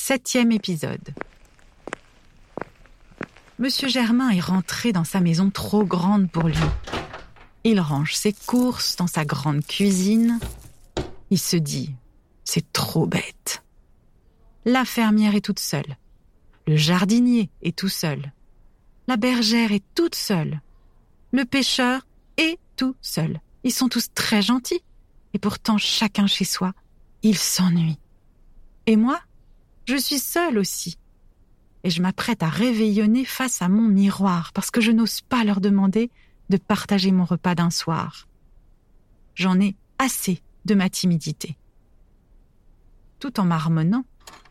Septième épisode. Monsieur Germain est rentré dans sa maison trop grande pour lui. Il range ses courses dans sa grande cuisine. Il se dit, c'est trop bête. La fermière est toute seule. Le jardinier est tout seul. La bergère est toute seule. Le pêcheur est tout seul. Ils sont tous très gentils. Et pourtant, chacun chez soi, il s'ennuie. Et moi, je suis seule aussi. Et je m'apprête à réveillonner face à mon miroir parce que je n'ose pas leur demander de partager mon repas d'un soir. J'en ai assez de ma timidité. Tout en marmonnant,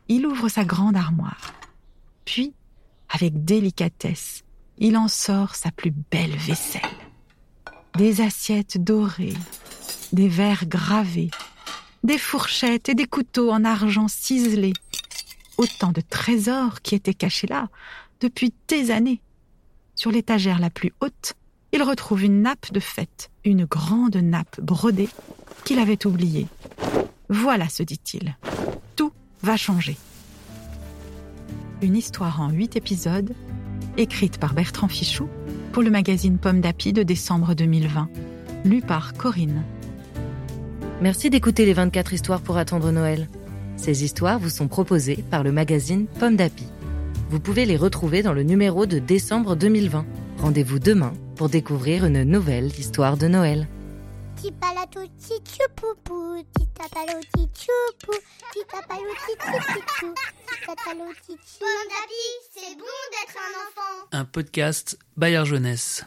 il ouvre sa grande armoire. Puis, avec délicatesse, il en sort sa plus belle vaisselle. Des assiettes dorées, des verres gravés, des fourchettes et des couteaux en argent ciselé. Autant de trésors qui étaient cachés là depuis des années. Sur l'étagère la plus haute, il retrouve une nappe de fête, une grande nappe brodée qu'il avait oubliée. Voilà, se dit-il, tout va changer. Une histoire en huit épisodes, écrite par Bertrand Fichou pour le magazine Pomme d'Api de décembre 2020, lu par Corinne. Merci d'écouter les 24 histoires pour attendre Noël. Ces histoires vous sont proposées par le magazine Pomme d'Api. Vous pouvez les retrouver dans le numéro de décembre 2020. Rendez-vous demain pour découvrir une nouvelle histoire de Noël. Bon d'avis, c'est bon d'être un enfant. Un podcast Bayard Jeunesse.